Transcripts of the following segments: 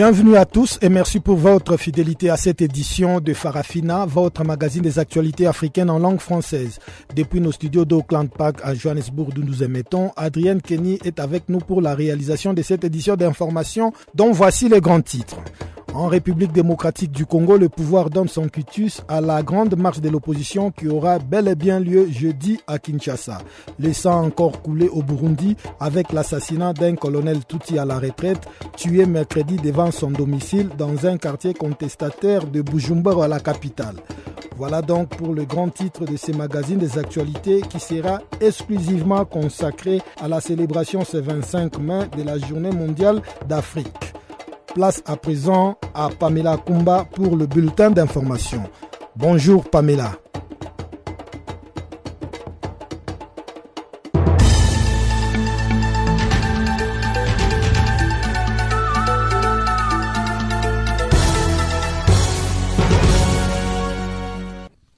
Bienvenue à tous et merci pour votre fidélité à cette édition de Farafina, votre magazine des actualités africaines en langue française. Depuis nos studios d'Auckland Park à Johannesburg d'où nous émettons, Adrienne Kenny est avec nous pour la réalisation de cette édition d'information dont voici les grands titres. En République démocratique du Congo, le pouvoir donne son quitus à la grande marche de l'opposition qui aura bel et bien lieu jeudi à Kinshasa. Laissant encore couler au Burundi avec l'assassinat d'un colonel Tutsi à la retraite, tué mercredi devant son domicile dans un quartier contestataire de Bujumbura à la capitale. Voilà donc pour le grand titre de ce magazine des actualités qui sera exclusivement consacré à la célébration ce 25 mai de la Journée mondiale d'Afrique. Place à présent à Pamela Kumba pour le bulletin d'information. Bonjour Pamela.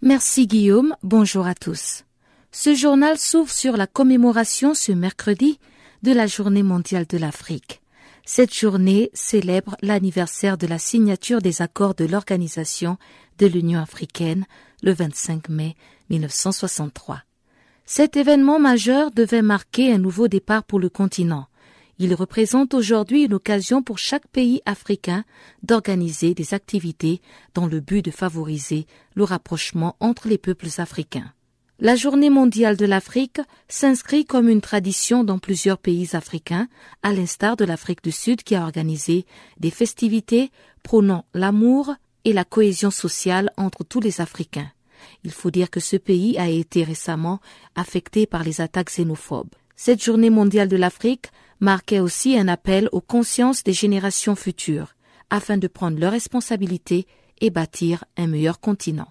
Merci Guillaume, bonjour à tous. Ce journal s'ouvre sur la commémoration ce mercredi de la Journée mondiale de l'Afrique. Cette journée célèbre l'anniversaire de la signature des accords de l'Organisation de l'Union africaine le 25 mai 1963. Cet événement majeur devait marquer un nouveau départ pour le continent. Il représente aujourd'hui une occasion pour chaque pays africain d'organiser des activités dans le but de favoriser le rapprochement entre les peuples africains. La Journée mondiale de l'Afrique s'inscrit comme une tradition dans plusieurs pays africains, à l'instar de l'Afrique du Sud qui a organisé des festivités prônant l'amour et la cohésion sociale entre tous les Africains. Il faut dire que ce pays a été récemment affecté par les attaques xénophobes. Cette Journée mondiale de l'Afrique marquait aussi un appel aux consciences des générations futures, afin de prendre leurs responsabilités et bâtir un meilleur continent.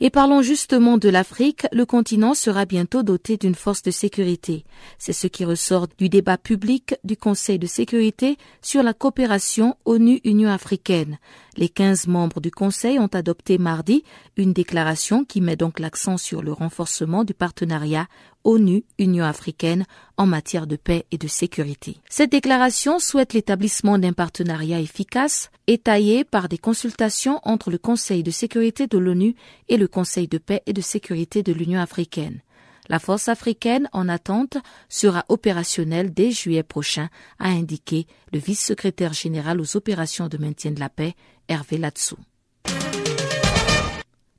Et parlons justement de l'Afrique, le continent sera bientôt doté d'une force de sécurité. C'est ce qui ressort du débat public du Conseil de sécurité sur la coopération ONU-Union africaine. Les 15 membres du Conseil ont adopté mardi une déclaration qui met donc l'accent sur le renforcement du partenariat ONU-Union africaine en matière de paix et de sécurité. Cette déclaration souhaite l'établissement d'un partenariat efficace, étayé par des consultations entre le Conseil de sécurité de l'ONU et le Conseil de paix et de sécurité de l'Union africaine. La force africaine en attente sera opérationnelle dès juillet prochain, a indiqué le vice-secrétaire général aux opérations de maintien de la paix, Hervé Latsou.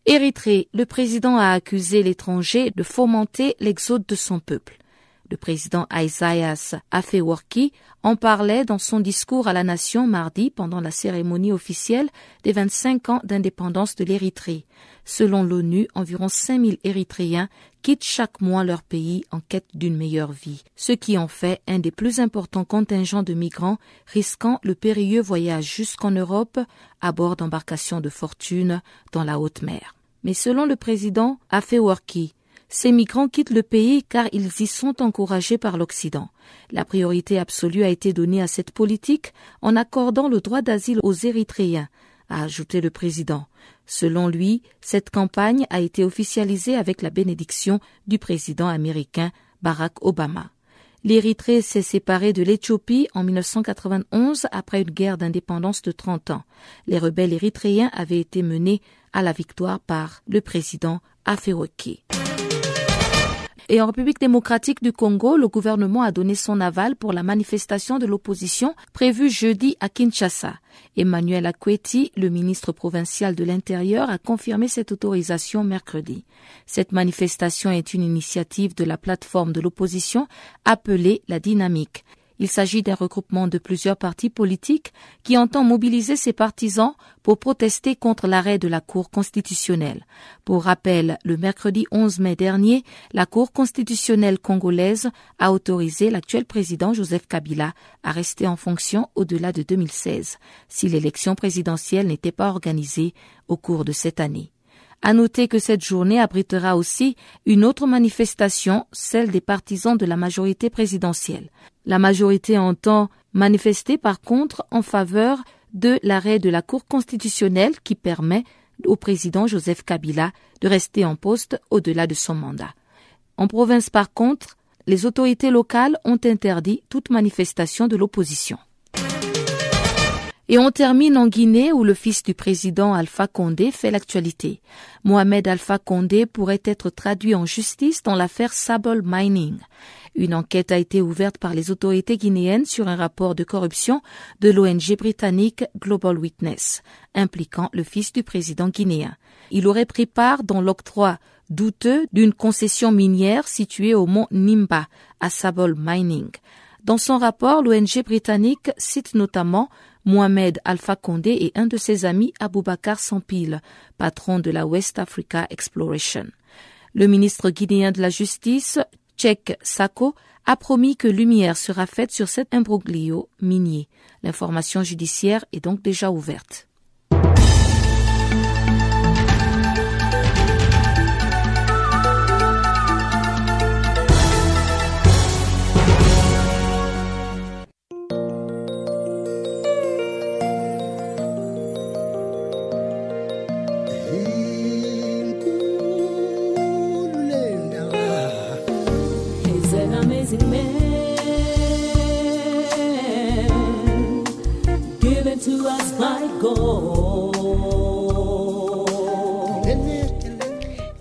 Érythrée, le président a accusé l'étranger de fomenter l'exode de son peuple. Le président Isaias Afewerki en parlait dans son discours à la nation mardi pendant la cérémonie officielle des 25 ans d'indépendance de l'Érythrée. Selon l'ONU, environ 5000 Érythréens quittent chaque mois leur pays en quête d'une meilleure vie, ce qui en fait un des plus importants contingents de migrants risquant le périlleux voyage jusqu'en Europe à bord d'embarcations de fortune dans la haute mer. Mais selon le président Afewerki, ces migrants quittent le pays car ils y sont encouragés par l'Occident. La priorité absolue a été donnée à cette politique en accordant le droit d'asile aux Érythréens, a ajouté le président. Selon lui, cette campagne a été officialisée avec la bénédiction du président américain Barack Obama. L'Érythrée s'est séparée de l'Éthiopie en 1991 après une guerre d'indépendance de 30 ans. Les rebelles érythréens avaient été menés à la victoire par le président Afewerki. Et en République démocratique du Congo, le gouvernement a donné son aval pour la manifestation de l'opposition prévue jeudi à Kinshasa. Emmanuel Akweti, le ministre provincial de l'Intérieur, a confirmé cette autorisation mercredi. Cette manifestation est une initiative de la plateforme de l'opposition appelée la Dynamique. Il s'agit d'un regroupement de plusieurs partis politiques qui entend mobiliser ses partisans pour protester contre l'arrêt de la Cour constitutionnelle. Pour rappel, le mercredi 11 mai dernier, la Cour constitutionnelle congolaise a autorisé l'actuel président Joseph Kabila à rester en fonction au-delà de 2016, si l'élection présidentielle n'était pas organisée au cours de cette année. À noter que cette journée abritera aussi une autre manifestation, celle des partisans de la majorité présidentielle. La majorité entend manifester par contre en faveur de l'arrêt de la Cour constitutionnelle qui permet au président Joseph Kabila de rester en poste au-delà de son mandat. En province par contre, les autorités locales ont interdit toute manifestation de l'opposition. Et on termine en Guinée où le fils du président Alpha Condé fait l'actualité. Mohamed Alpha Condé pourrait être traduit en justice dans l'affaire Sable Mining. Une enquête a été ouverte par les autorités guinéennes sur un rapport de corruption de l'ONG britannique Global Witness, impliquant le fils du président guinéen. Il aurait pris part dans l'octroi douteux d'une concession minière située au mont Nimba, à Sable Mining. Dans son rapport, l'ONG britannique cite notamment Mohamed Alpha Condé et un de ses amis Aboubakar Sampil, patron de la West Africa Exploration. Le ministre guinéen de la Justice, Tchèque Sako, a promis que lumière sera faite sur cet imbroglio minier. L'information judiciaire est donc déjà ouverte.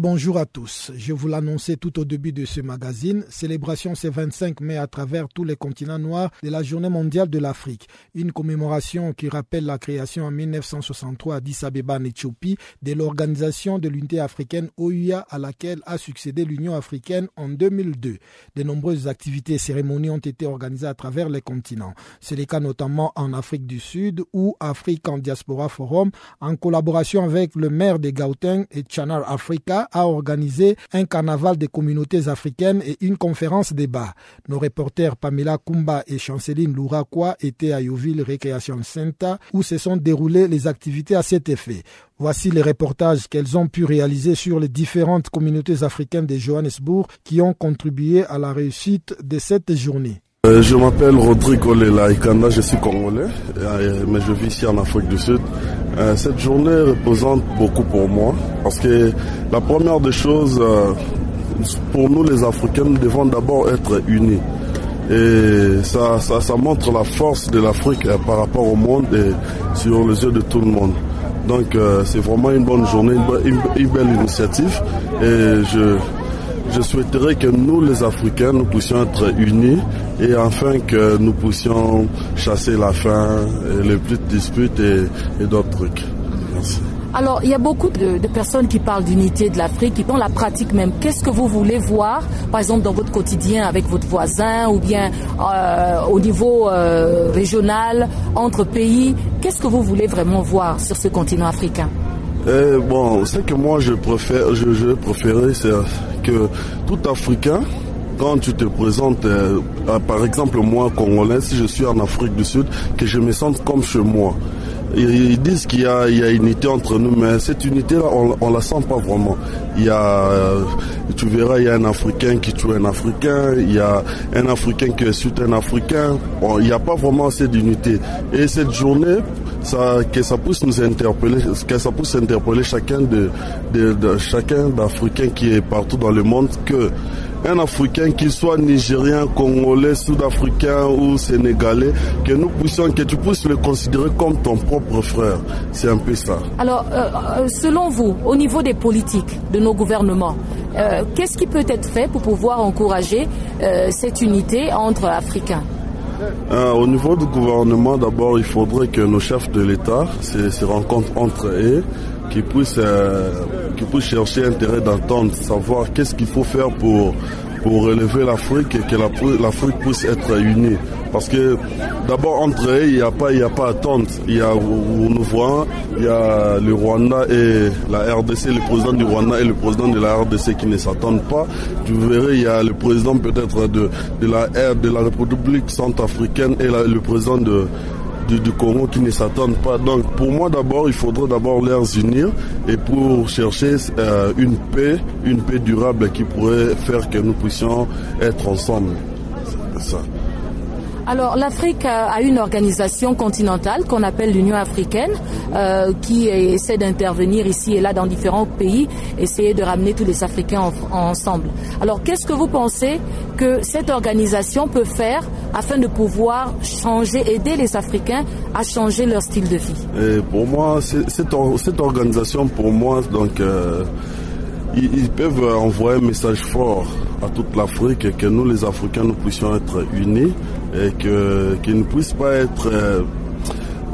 Bonjour à tous. Je vous l'annonçais tout au début de ce magazine. Célébration ce 25 mai à travers tous les continents noirs de la Journée mondiale de l'Afrique. Une commémoration qui rappelle la création en 1963 à Addis Abeba en Éthiopie de l'Organisation de l'Unité africaine OUA à laquelle a succédé l'Union africaine en 2002. De nombreuses activités et cérémonies ont été organisées à travers les continents. C'est le cas notamment en Afrique du Sud où Afrique en Diaspora Forum, en collaboration avec le maire de Gauteng et Channel Africa, a organisé un carnaval des communautés africaines et une conférence débat. Nos reporters Pamela Kumba et Chanceline Louraquois étaient à Yoville Recreation Center où se sont déroulées les activités à cet effet. Voici les reportages qu'elles ont pu réaliser sur les différentes communautés africaines de Johannesburg qui ont contribué à la réussite de cette journée. Euh, je m'appelle Rodrigo Lelaïkanda, je suis congolais, euh, mais je vis ici en Afrique du Sud. Euh, cette journée représente beaucoup pour moi parce que la première des choses, pour nous les Africains, nous devons d'abord être unis. Et ça, ça, ça montre la force de l'Afrique par rapport au monde et sur les yeux de tout le monde. Donc c'est vraiment une bonne journée, une, une belle initiative et je, je souhaiterais que nous, les Africains, nous puissions être unis et enfin que nous puissions chasser la faim, les petites disputes et, d'autres trucs. Merci. Alors, il y a beaucoup de, personnes qui parlent d'unité de l'Afrique, qui dans la pratique même. Qu'est-ce que vous voulez voir, par exemple, dans votre quotidien avec votre voisin ou bien euh, au niveau euh, régional, entre pays? Qu'est-ce que vous voulez vraiment voir sur ce continent africain? Eh, bon, ce que moi je préfère, je, je c'est que tout Africain, quand tu te présentes, euh, par exemple moi Congolais, si je suis en Afrique du Sud, que je me sente comme chez moi. Ils disent qu'il y, y a unité entre nous, mais cette unité-là, on, ne la sent pas vraiment. Il y a, euh, tu verras, il y a un Africain qui tue un Africain, il y a un Africain qui insulte un Africain. il n'y a pas vraiment cette unité. Et cette journée, que ça puisse nous interpeller, que ça puisse interpeller chacun de chacun d'Africains qui est partout dans le monde que un Africain, qu'il soit nigérien, congolais, sud-africain ou sénégalais, que nous puissions, que tu puisses le considérer comme ton propre frère. C'est un peu ça. Alors, euh, euh, selon vous, au niveau des politiques de nos gouvernements, euh, qu'est-ce qui peut être fait pour pouvoir encourager cette unité entre Africains? Euh, au niveau du gouvernement, d'abord, il faudrait que nos chefs de l'État se, rencontrent entre eux, qu'ils puissent, euh, puissent chercher intérêt d'entendre, savoir qu'est-ce qu'il faut faire pour, pour relever l'Afrique et que l'Afrique puisse être unie. Parce que d'abord entre eux, il n'y a pas, il y a pas. Il y a, il y a le Rwanda et la RDC, le président du Rwanda et le président de la RDC qui ne s'attendent pas. Tu verrais, il y a le président peut-être de, de la de la République centrafricaine et le président de du, Congo qui ne s'attendent pas. Donc pour moi d'abord, il faudrait d'abord les unir et pour chercher euh, une paix, une paix durable qui pourrait faire que nous puissions être ensemble. C'est ça. Alors l'Afrique a une organisation continentale qu'on appelle l'Union africaine euh, qui essaie d'intervenir ici et là dans différents pays, essayer de ramener tous les Africains ensemble. Alors qu'est-ce que vous pensez que cette organisation peut faire afin de pouvoir changer, aider les Africains à changer leur style de vie? Et Pour moi, cette, cette, organisation, pour moi, donc euh, ils, peuvent envoyer un message fort à toute l'Afrique que nous les Africains nous puissions être unis et que qu'il ne puisse pas être euh,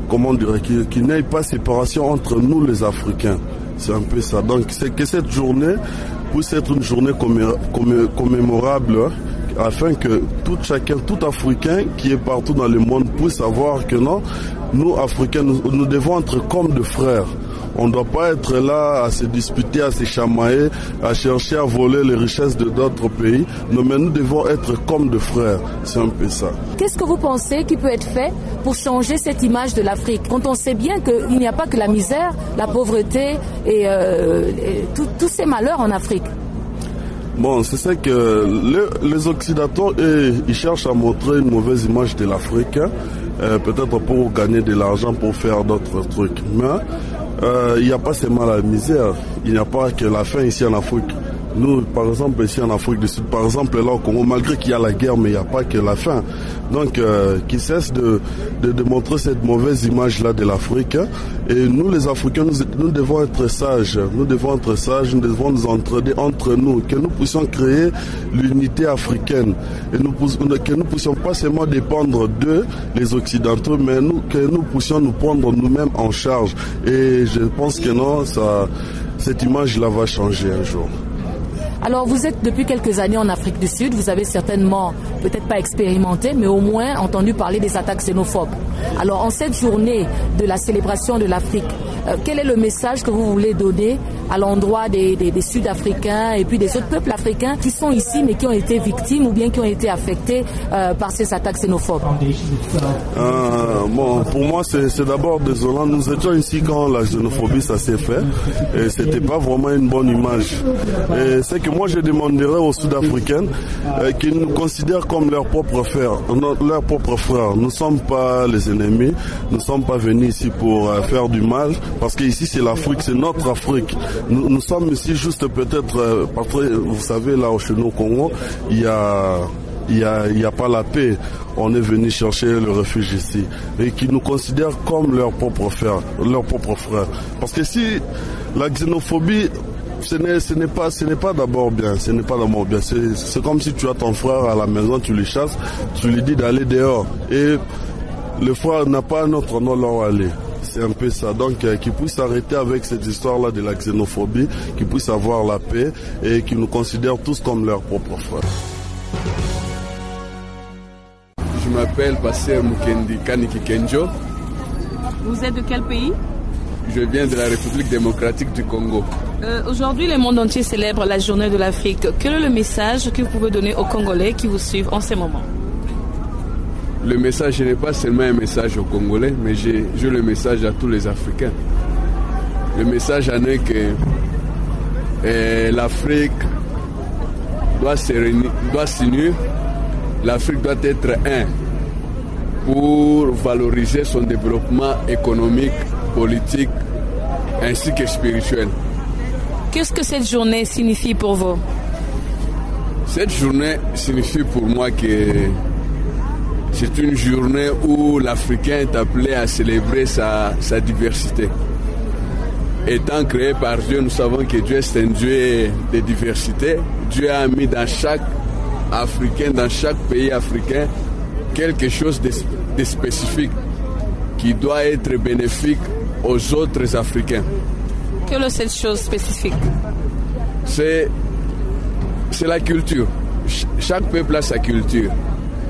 comment dire qu'il n'y ait pas séparation entre nous les Africains. C'est un peu ça. Donc c'est que cette journée puisse être une journée commémorable hein, afin que tout chacun, tout Africain qui est partout dans le monde puisse savoir que non, nous Africains, nous devons être comme de frères. On ne doit pas être là à se disputer, à se chamailler, à chercher à voler les richesses de d'autres pays. Non, mais nous devons être comme de frères. C'est un peu ça. Qu'est-ce que vous pensez qui peut être fait pour changer cette image de l'Afrique? Quand on sait bien qu'il n'y a pas que la misère, la pauvreté et, euh, tous ces malheurs en Afrique. Bon, c'est ça que les Occidentaux, ils cherchent à montrer une mauvaise image de l'Afrique, hein. euh, peut-être pour gagner de l'argent, pour faire d'autres trucs. Mais il n'y a pas seulement la misère, il n'y a pas que la faim ici en Afrique. Nous, par exemple, ici en Afrique du Sud, par exemple, là au Congo, malgré qu'il y a la guerre, mais il n'y a pas que la faim. Donc, euh, qui cesse de, de, montrer cette mauvaise image-là de l'Afrique. Et nous, les Africains, nous, devons être sages. Nous devons être sages, nous devons nous entraider entre nous, que nous puissions créer l'unité africaine. Et nous, que nous puissions pas seulement dépendre d'eux, les Occidentaux, mais nous, que nous puissions nous prendre nous-mêmes en charge. Et je pense que non, ça, cette image-là va changer un jour. Alors vous êtes depuis quelques années en Afrique du Sud, vous avez certainement, peut-être pas expérimenté, mais au moins entendu parler des attaques xénophobes. Alors en cette journée de la célébration de l'Afrique, euh, quel est le message que vous voulez donner à l'endroit des, Sud-Africains et puis des autres peuples africains qui sont ici mais qui ont été victimes ou bien qui ont été affectés euh, par ces attaques xénophobes euh, bon, Pour moi, c'est d'abord désolant. Nous étions ici quand la xénophobie, s'est fait et c'était pas vraiment une bonne image. C'est que moi, je demanderais aux Sud-Africains qu'ils nous considèrent comme leurs propres frères. Leurs propres frères. Nous ne sommes pas les ennemis. Nous ne sommes pas venus ici pour faire du mal. Parce qu'ici, c'est l'Afrique, c'est notre Afrique. Nous, sommes ici juste peut-être, euh, parce que vous savez, là, chez nous au Congo, il y a il n'y a, a pas la paix. On est venu chercher le refuge ici. Et qui nous considèrent comme leurs propres frères. Leurs propres frères. Parce que si la xénophobie, ce n'est, pas, ce n'est pas d'abord bien. Ce n'est pas d'abord bien. C'est comme si tu as ton frère à la maison, tu le chasses, tu lui dis d'aller dehors. Et le frère n'a pas un autre nom là où aller. C'est un peu ça. Donc, euh, qu'ils puissent arrêter avec cette histoire-là de la xénophobie, qu'ils puissent avoir la paix et qu'ils nous considèrent tous comme leurs propres frères. Je m'appelle Passer Mukendi Kaniki Kenjo. Vous êtes de quel pays? Je viens de la République démocratique du Congo. Euh, aujourd'hui, le monde entier célèbre la journée de l'Afrique. Quel est le message que vous pouvez donner aux Congolais qui vous suivent en ce moment? Le message n'est pas seulement un message aux Congolais, mais j'ai le message à tous les Africains. Le message en est que eh, l'Afrique doit s'unir, l'Afrique doit être un pour valoriser son développement économique, politique ainsi que spirituel. Qu'est-ce que cette journée signifie pour vous? Cette journée signifie pour moi que c'est une journée où l'Africain est appelé à célébrer sa, diversité. Étant créé par Dieu, nous savons que Dieu est un Dieu de diversité. Dieu a mis dans chaque Africain, dans chaque pays africain, quelque chose de, de spécifique qui doit être bénéfique aux autres Africains. Quelle est cette chose spécifique? C'est c'est la culture. Ch- chaque peuple a sa culture.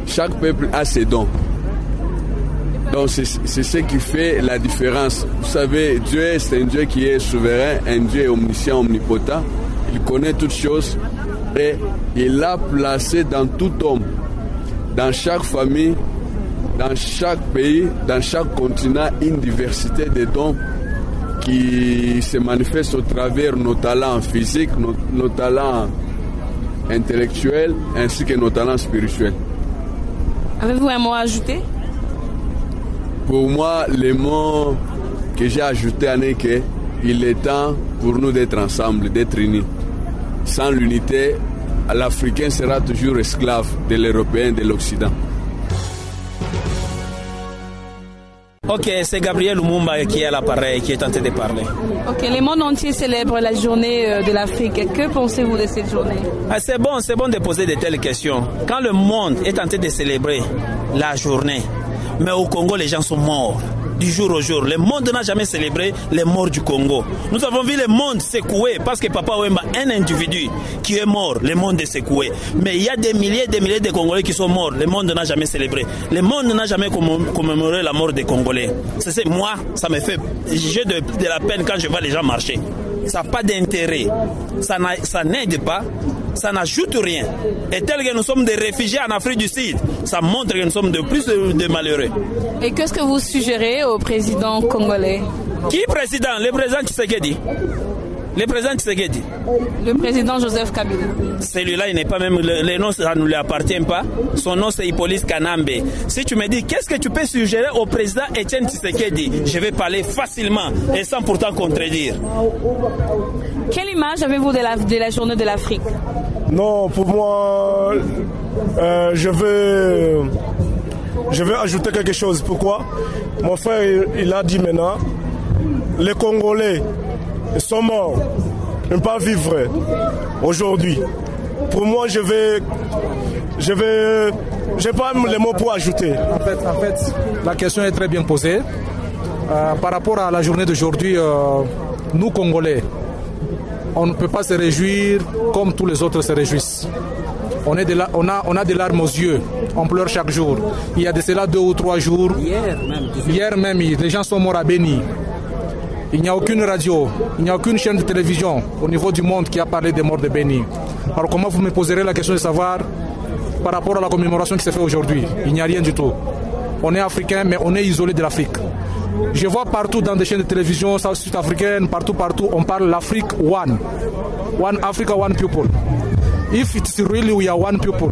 Chaque peuple a ses dons. Donc c'est ce qui fait la différence. Vous savez, Dieu c'est un Dieu qui est souverain, un Dieu omniscient, omnipotent. Il connaît toutes choses et il a placé dans tout homme, dans chaque famille, dans chaque pays, dans chaque continent, une diversité de dons qui se manifestent au travers nos talents physiques, nos talents intellectuels ainsi que nos talents spirituels. Avez-vous un mot à ajouter? Pour moi, le mot que j'ai ajouté est que il est temps pour nous d'être ensemble, d'être unis. Sans l'unité, l'Africain sera toujours esclave de l'Européen, de l'Occident. Ok, c'est Gabriel Lumumba qui est à l'appareil, qui est en train de parler. Ok, le monde entier célèbre la journée euh, de l'Afrique. Que pensez-vous de cette journée? Ah, c'est bon, c'est bon de poser de telles questions. Quand le monde est en train de célébrer la journée, mais au Congo, les gens sont morts. Du jour au jour. Le monde n'a jamais célébré les morts du Congo. Nous avons vu le monde secoué parce que Papa Wemba, un individu qui est mort, le monde est secoué. Mais il y a des milliers et des milliers de Congolais qui sont morts. Le monde n'a jamais célébré. Le monde n'a jamais commé- commémoré la mort des Congolais. C'est moi, ça me fait. J'ai de, de la peine quand je vois les gens marcher. Ça n'a pas d'intérêt. Ça n'aide pas. Ça n'ajoute rien. Et tel que nous sommes des réfugiés en Afrique du Sud, ça montre que nous sommes de plus de, de malheureux. Et qu'est-ce que vous suggérez au président congolais? Qui président? Le président Tshisekedi. Le président Tshisekedi. Le président Joseph Kabila. Celui-là, il n'est pas même. Le, le nom, ça ne lui appartient pas. Son nom, c'est Hippolyte Kanambe. Si tu me dis, qu'est-ce que tu peux suggérer au président Etienne Tshisekedi? Je vais parler facilement et sans pourtant contredire. Quelle image avez-vous de la, de la journée de l'Afrique? Non, pour moi, euh, je vais, je vais ajouter quelque chose. Pourquoi? Mon frère, il, il a dit maintenant, les Congolais sont morts, ne peuvent pas vivre aujourd'hui. Pour moi, je vais, je vais, j'ai pas les mots pour ajouter. En fait, en fait, la question est très bien posée. Euh, par rapport à la journée d'aujourd'hui, euh, nous Congolais, on ne peut pas se réjouir comme tous les autres se réjouissent. On, est de la- on, a, on a des larmes aux yeux, on pleure chaque jour. Il y a de cela deux ou trois jours. Hier même. Hier même, les gens sont morts à Béni. Il n'y a aucune radio, il n'y a aucune chaîne de télévision au niveau du monde qui a parlé des morts de Béni. Alors comment vous me poserez la question de savoir par rapport à la commémoration qui s'est faite aujourd'hui? Il n'y a rien du tout. On est africain, mais on est isolé de l'Afrique. Je vois partout dans des chaînes de télévision sud-africaines, partout, partout, on parle l'Afrique one. One Africa, one people. If it's really we are one people,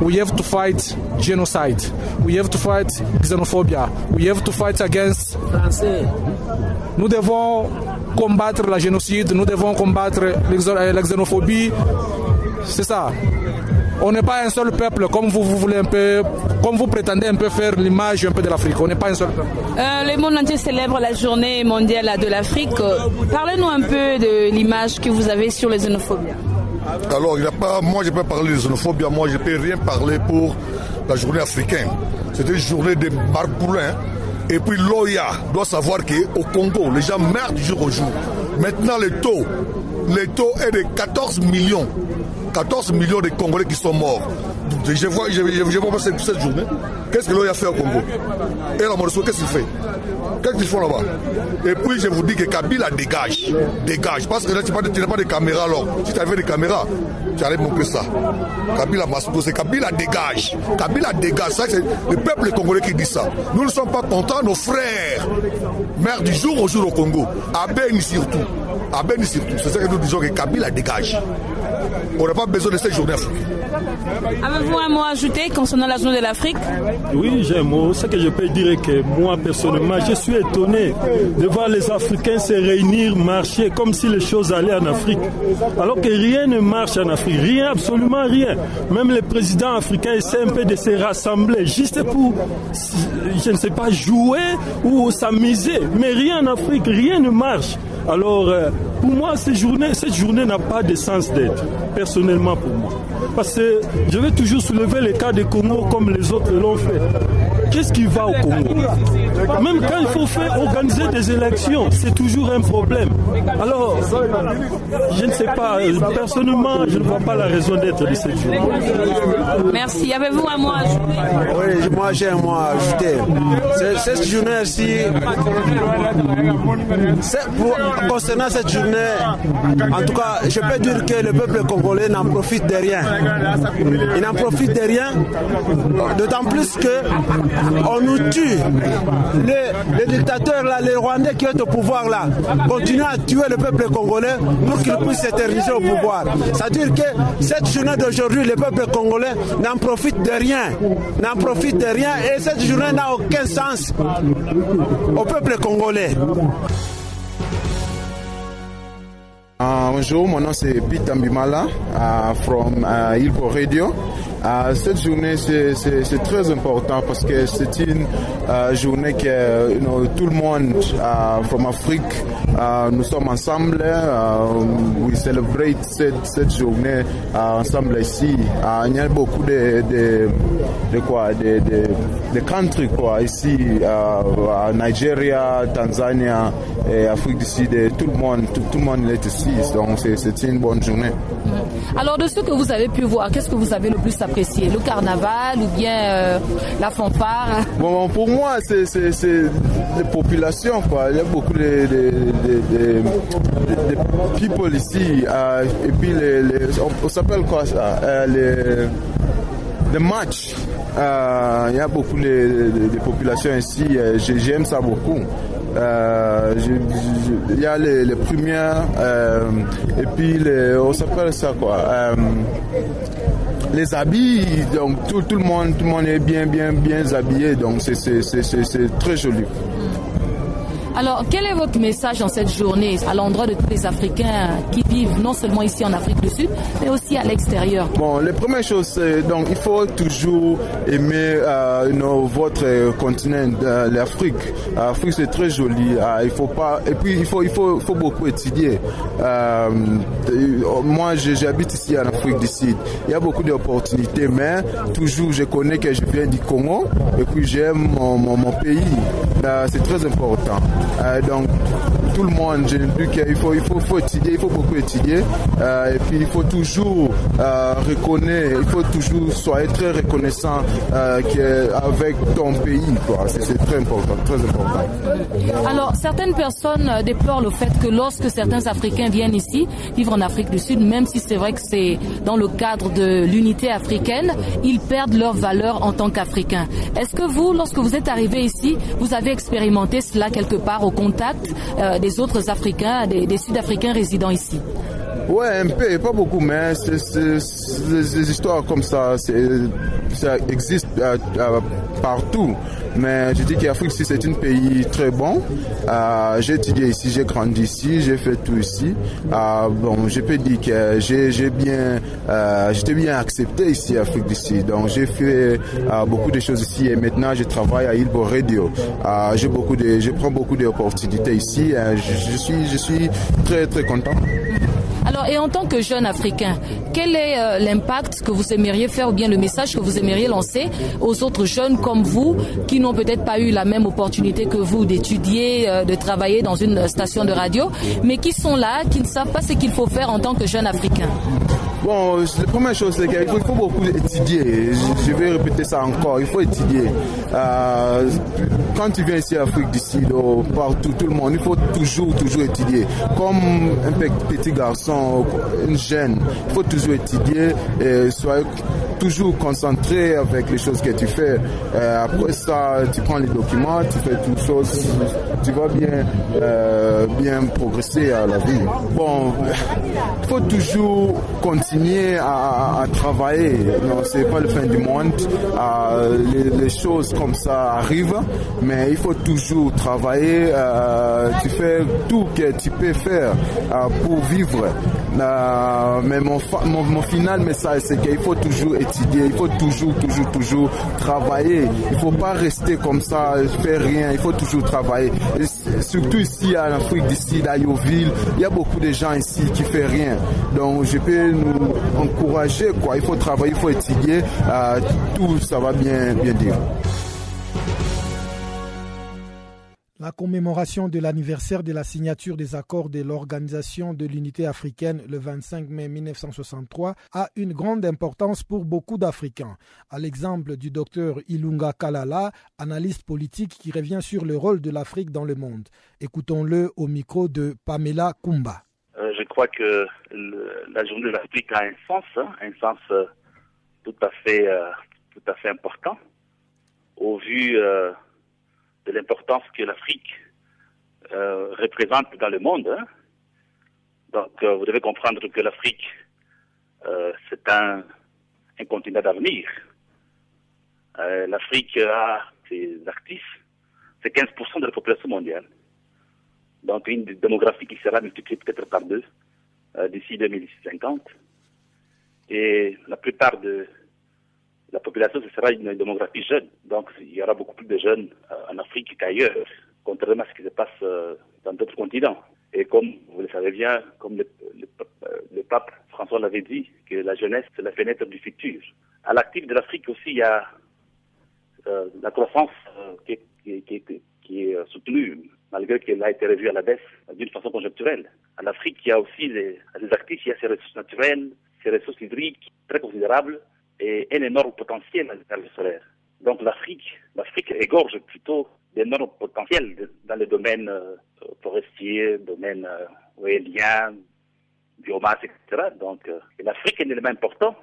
we have to fight genocide. We have to fight xenophobia. We have to fight against nous devons combattre la génocide, nous devons combattre euh, la xénophobie. C'est ça. On n'est pas un seul peuple comme vous, vous voulez un peu, comme vous prétendez un peu faire l'image un peu de l'Afrique. On n'est pas un seul. Euh, Le monde entier célèbre la journée mondiale de l'Afrique. Euh, Parlez-nous un peu de l'image que vous avez sur les xénophobies. Alors, il pas, moi, je peux parler de xénophobie, moi, je peux rien parler pour la journée africaine. C'est une journée de marboulins. Et puis, l'OIA doit savoir qu'au Congo, les gens meurent du jour au jour. Maintenant, le taux, le taux est de 14 millions. 14 millions de Congolais qui sont morts. Je vois, je, je- je vois cette, journée. Qu'est-ce que l'OIA fait au Congo? Et la Monusco, qu'est-ce qu'il fait Qu'est-ce qu'ils font là-bas? Et puis je vous dis que Kabila dégage. Dégage. Parce que là, tu n'as pas, pas de caméra alors. Si tu avais des caméras, tu allais montrer ça. Kabila m'a posé. Kabila dégage. Kabila dégage. Ça, c'est le peuple congolais qui dit ça. Nous ne sommes pas contents, nos frères meurent du jour au jour au Congo. À Beni surtout. À surtout. C'est ça que nous disons que Kabila dégage. On n'a pas besoin de cette journée africaine. Avez-vous un mot à ajouter concernant la journée de l'Afrique? Oui, j'ai un mot. Ce que je peux dire est que moi, personnellement, je suis étonné de voir les Africains se réunir, marcher comme si les choses allaient en Afrique. Alors que rien ne marche en Afrique. Rien, absolument rien. Même les présidents africains essaient un peu de se rassembler juste pour, je ne sais pas, jouer ou s'amuser. Mais rien en Afrique, rien ne marche. Alors, euh, pour moi, cette journée, cette journée n'a pas de sens d'être, personnellement pour moi. Parce que je vais toujours soulever les cas des Congo comme les autres l'ont fait. Qu'est-ce qui va au Congo? Même quand il faut faire organiser des élections, c'est toujours un problème. Alors, je ne sais pas, personnellement, je ne vois pas la raison d'être de cette journée. Merci. Avez-vous un mot à ajouter? Oui, moi j'ai un mot à ajouter. Cette journée-ci, concernant cette journée, en tout cas, je peux dire que le peuple congolais n'en profite de rien. Il n'en profite de rien, d'autant plus que on nous tue. Les, dictateurs là, les Rwandais qui sont au pouvoir là, continuent à tuer le peuple congolais pour qu'il puisse s'éterniser au pouvoir. C'est-à-dire que cette journée d'aujourd'hui, le peuple congolais n'en profite de rien. N'en profite de rien et cette journée n'a aucun sens au peuple congolais. Bonjour, mon nom c'est Pete Ambimala uh, from uh, Ilbo Radio. Uh, cette journée c'est très important parce que c'est une uh, journée que you know, tout le monde from Afrique nous sommes ensemble. we celebrate cette, cette journée ensemble ici. il y a beaucoup de, de, de quoi de, de, de country quoi ici, Nigeria, Tanzania, Afrique du Sud. tout le monde, tout, tout le monde est ici. Donc c'est une bonne journée. Alors de ce que vous avez pu voir, qu'est-ce que vous avez le plus apprécié? Le carnaval ou bien euh, la fanfare? Bon, pour moi, c'est les populations. Quoi. Il y a beaucoup de, de, de, de people ici. Euh, et puis, les, les, on, s'appelle quoi ça? Euh, les, les matchs. Euh, il y a beaucoup de, de populations ici. J'aime ça beaucoup. Euh, il y a les, les premières euh, et puis les, on s'appelle ça quoi euh, les habits donc tout, tout, le monde tout le monde est bien bien bien habillé donc c'est très joli alors, quel est votre message en cette journée à l'endroit de tous les Africains qui vivent non seulement ici en Afrique du Sud, mais aussi à l'extérieur? Bon, les premières choses, c'est donc il faut toujours aimer euh, votre continent, euh, l'Afrique. L'Afrique c'est très joli. Euh, il faut pas et puis il faut il faut, faut beaucoup étudier. Euh, moi, j'habite ici en Afrique du Sud. Il y a beaucoup d'opportunités, mais toujours je connais que je viens du Congo et puis j'aime mon, mon, mon pays. c'est très important. Euh, donc tout le monde, j'ai vu qu'il faut, il faut, étudier, il faut beaucoup étudier. Euh, et puis il faut toujours euh, reconnaître, il faut toujours soyez très reconnaissant euh, avec ton pays. C'est très important, très important. Alors certaines personnes déplorent le fait que lorsque certains Africains viennent ici vivre en Afrique du Sud, même si c'est vrai que c'est dans le cadre de l'unité africaine, ils perdent leur valeur en tant qu'Africains. Est-ce que vous, lorsque vous êtes arrivé ici, vous avez expérimenté cela quelque part au contact euh, autres Africains, des, Sud-Africains résidant ici. Ouais, un peu, pas beaucoup, mais c'est des histoires comme ça, ça existe euh, partout. Mais je dis qu'Afrique, c'est un pays très bon. Euh, j'ai étudié ici, j'ai grandi ici, j'ai fait tout ici. Euh, bon, je peux dire que j'ai bien, euh, j'étais bien accepté ici, Afrique Sud. Donc, j'ai fait beaucoup de choses ici et maintenant, je travaille à Ilbo Radio. j'ai beaucoup de, je prends beaucoup d'opportunités ici. Je, suis, je suis très, très content. Alors, et en tant que jeune Africain, quel est euh, l'impact que vous aimeriez faire ou bien le message que vous aimeriez lancer aux autres jeunes comme vous qui n'ont peut-être pas eu la même opportunité que vous d'étudier, euh, de travailler dans une station de radio, mais qui sont là, qui ne savent pas ce qu'il faut faire en tant que jeune Africain? Bon, la première chose, c'est qu'il faut, beaucoup étudier. Je, vais répéter ça encore. Il faut étudier. Euh, quand tu viens ici à Afrique du Sud, partout, tout le monde, il faut toujours, toujours étudier. Comme un petit garçon, une jeune, il faut toujours étudier et soyez toujours concentré avec les choses que tu fais. Euh, après ça, tu prends les documents, tu fais toutes tu vas bien, euh, bien progresser à la vie. Bon, il faut toujours continuer à, travailler. Non, c'est pas le fin du monde. Euh, les, choses comme ça arrivent, mais il faut toujours travailler. Euh, tu fais tout que tu peux faire euh, pour vivre. mais mon, mon, final message, c'est qu'il faut toujours étudier, il faut toujours, toujours, toujours travailler. Il faut pas rester comme ça, faire rien. Il faut toujours travailler. surtout ici en Afrique d'ici, à Yoville, il y a beaucoup de gens ici qui font rien. Donc je peux nous encourager quoi. Il faut travailler, il faut étudier. Euh, tout ça va bien, bien dire. La commémoration de l'anniversaire de la signature des accords de l'Organisation de l'Unité africaine le 25 mai 1963 a une grande importance pour beaucoup d'Africains. À l'exemple du docteur Ilunga Kalala, analyste politique qui revient sur le rôle de l'Afrique dans le monde. Écoutons-le au micro de Pamela Kumba. Euh, je crois que la journée de l'Afrique a un sens, hein, un sens euh, tout à fait, euh, tout à fait important au vu de l'importance que l'Afrique euh, représente dans le monde. Hein. Donc, euh, vous devez comprendre que l'Afrique, euh, c'est un, un, continent d'avenir. L'Afrique a ses actifs, c'est 15% de la population mondiale. Donc, une démographie qui sera multipliée peut-être par deux d'ici 2050. Et la plupart de la population, ce sera une démographie jeune. Donc, il y aura beaucoup plus de jeunes euh, en Afrique qu'ailleurs, contrairement à ce qui se passe euh, dans d'autres continents. Et comme vous le savez bien, comme le, le, pape François l'avait dit, que la jeunesse, c'est la fenêtre du futur. À l'actif de l'Afrique aussi, il y a euh, la croissance qui, qui, qui, est soutenue, malgré qu'elle a été revue à la baisse d'une façon conjoncturelle. En Afrique, il y a aussi les, les actifs, il y a ces ressources naturelles, ces ressources hydriques très considérables et un énorme potentiel dans le solaire. Donc l'Afrique, l'Afrique égorge plutôt d'énormes potentiels dans les domaines euh, forestiers, domaines euh, éoliens, biomasse, etc. Donc euh, l'Afrique est un élément important,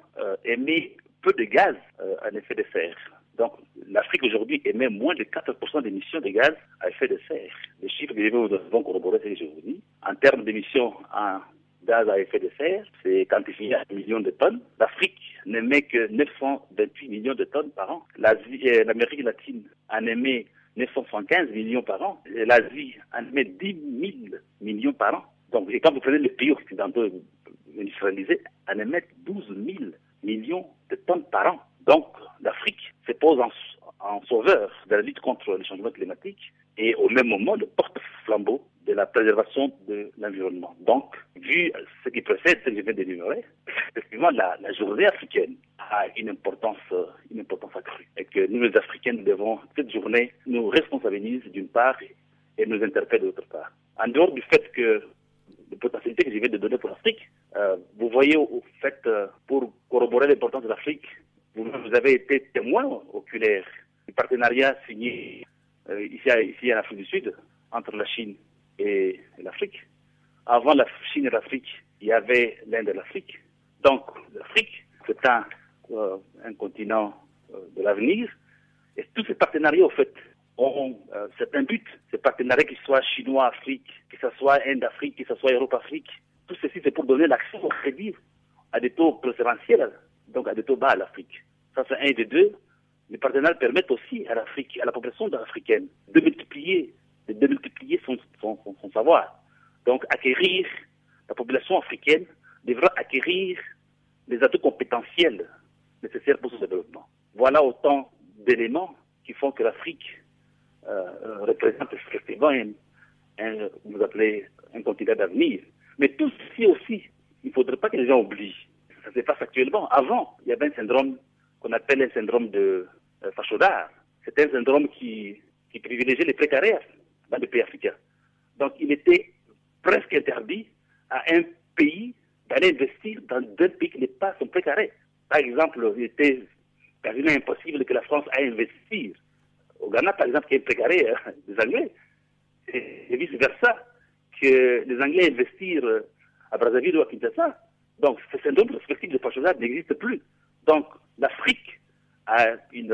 émet peu de gaz à effet de serre. Donc l'Afrique aujourd'hui émet moins de 4% d'émissions de gaz à effet de serre. Les chiffres que vous avons corroborés, c'est ce que je vous dis. En termes d'émissions en gaz à effet de serre, c'est quantifié à un million de tonnes. L'Afrique n'émet que 928 millions de tonnes par an. Euh, L'Amérique latine en émet 975 millions par an. L'Asie en émet 10 000 millions par an. Donc, quand vous prenez les pays occidentaux industrialisés, en émettent 12 000 millions de tonnes par an. Donc, l'Afrique se pose en, en sauveur de la lutte contre le changement climatique et au même moment le porte-flambeau de la préservation de l'environnement. Donc, vu ce qui précède ce que je viens d'énumérer, effectivement, la, la, journée africaine a une importance, une importance accrue. Et que nous, les Africains, nous devons, cette journée, nous responsabiliser d'une part et nous interpeller d'autre part. En dehors du fait que les potentialités que je viens de donner pour l'Afrique, euh, vous voyez au, fait, euh, pour corroborer l'importance de l'Afrique, vous, vous, avez été témoin oculaire du partenariat signé euh, ici, ici en Afrique du Sud entre la Chine et l'Afrique. Avant la Chine et l'Afrique, il y avait l'Inde et l'Afrique. Donc, l'Afrique, c'est un, euh, continent euh, de l'avenir. Et tous ces partenariats, au fait, ont euh, certains buts. Ces partenariats, qu'ils soient chinois-Afrique, que ce soit Inde-Afrique, que ce soit Europe-Afrique, tout ceci, c'est pour donner l'accès au crédit à des taux préférentiels, donc à des taux bas à l'Afrique. Ça, c'est un des deux. Les partenariats permettent aussi à l'Afrique, à la population africaine, de multiplier de démultiplier son, son, son, savoir. Donc, acquérir, la population africaine devra acquérir les atouts compétentiels nécessaires pour son développement. Voilà autant d'éléments qui font que l'Afrique euh, représente effectivement un, un, vous appelez un continent d'avenir. Mais tout ceci aussi, il ne faudrait pas que les gens oublient. Ça se passe actuellement. Avant, il y avait un syndrome qu'on appelle un syndrome de euh, Fachodar. C'était un syndrome qui, qui privilégiait les précaires dans les pays africains. Donc il était presque interdit à un pays d'aller investir dans un pays qui n'est pas son précaré. Par exemple, il était quasiment impossible que la France aille investir au Ghana, par exemple, qui est précaré hein, des Anglais, et, vice-versa, que les Anglais investir à Brazzaville ou à Kinshasa. Donc, ce syndrome perspective de Pachozade n'existe plus. Donc, l'Afrique a une,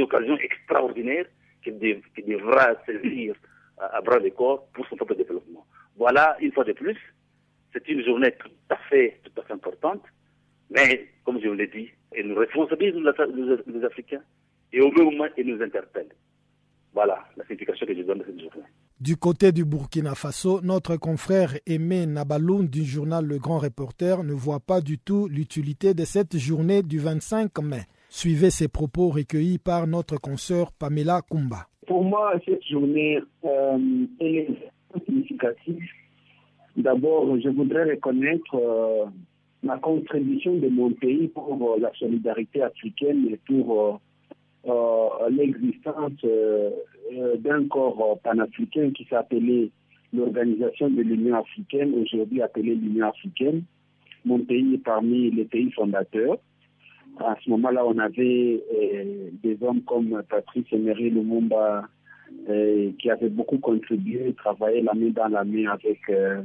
occasion extraordinaire qui, qui devra saisir à, bras le corps pour son propre développement. Voilà, une fois de plus, c'est une journée tout à fait, tout à fait importante, mais comme je vous l'ai dit, elle nous responsabilise, nous, Africains, et au même moment, elle nous interpelle. Voilà la signification que je donne de cette journée. Du côté du Burkina Faso, notre confrère Aimé Nabaloun du journal Le Grand Reporter ne voit pas du tout l'utilité de cette journée du 25 mai. Suivez ces propos recueillis par notre consoeur Pamela Kumba. Pour moi, cette journée euh, est significative. D'abord, je voudrais reconnaître euh, la contribution de mon pays pour euh, la solidarité africaine et pour l'existence d'un corps panafricain qui s'appelait l'Organisation de l'Union africaine, aujourd'hui appelée l'Union africaine. Mon pays est parmi les pays fondateurs. À ce moment-là, on avait euh, des hommes comme Patrice Emery Lumumba euh, qui avaient beaucoup contribué, travaillé la main dans la main avec euh,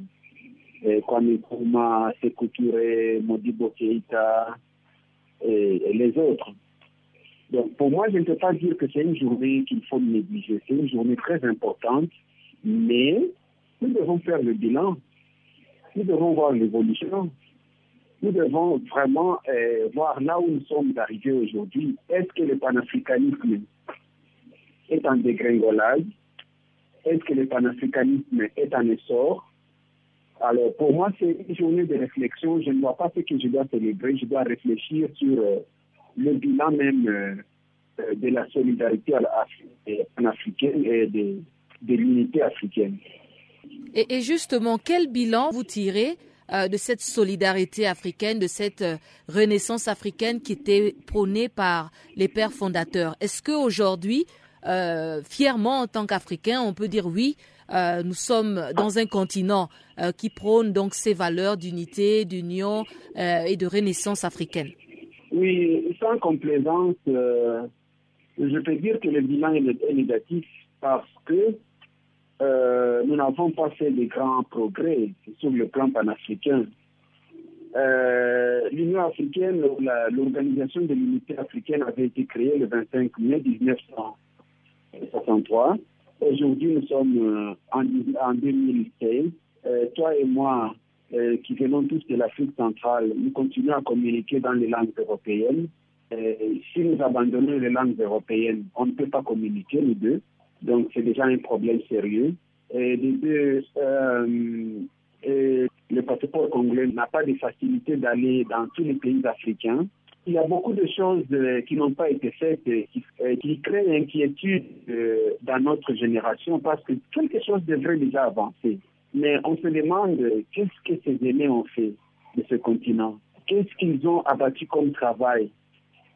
Kwame Nkrumah, Sekou Modibo Keïta et, et, les autres. Donc pour moi, je ne peux pas dire que c'est une journée qu'il faut négliger. C'est une journée très importante, mais nous devons faire le bilan. Nous devons voir l'évolution nous devons vraiment euh, voir là où nous sommes arrivés aujourd'hui. Est-ce que le panafricanisme est en dégringolage Est-ce que le panafricanisme est en essor? Alors, pour moi, c'est une journée de réflexion. Je ne vois pas ce que je dois célébrer. Je dois réfléchir sur euh, le bilan même euh, de la solidarité panafricaine et de, de l'unité africaine. Et justement, quel bilan vous tirez euh, de cette solidarité africaine, de cette euh, renaissance africaine qui était prônée par les pères fondateurs. Est-ce qu'aujourd'hui, euh, fièrement en tant qu'Africains, on peut dire oui, nous sommes dans un continent qui prône donc ces valeurs d'unité, d'union et de renaissance africaine? Oui, sans complaisance, je peux dire que le bilan est négatif parce que euh, nous n'avons pas fait de grands progrès sur le plan panafricain. Euh, L'Union africaine, l'Organisation de l'unité africaine avait été créée le 25 mai 1963. Aujourd'hui, nous sommes euh, en, en 2016. Euh, toi et moi, qui venons tous de l'Afrique centrale, nous continuons à communiquer dans les langues européennes. si nous abandonnons les langues européennes, on ne peut pas communiquer, nous deux. Donc, c'est déjà un problème sérieux. Et les deux, euh, et le passeport congolais n'a pas de facilité d'aller dans tous les pays africains. Il y a beaucoup de choses euh, qui n'ont pas été faites, qui, euh, qui créent inquiétude euh, dans notre génération parce que quelque chose devrait déjà avancer. Mais on se demande qu'est-ce que ces aînés ont fait de ce continent? Qu'est-ce qu'ils ont abattu comme travail?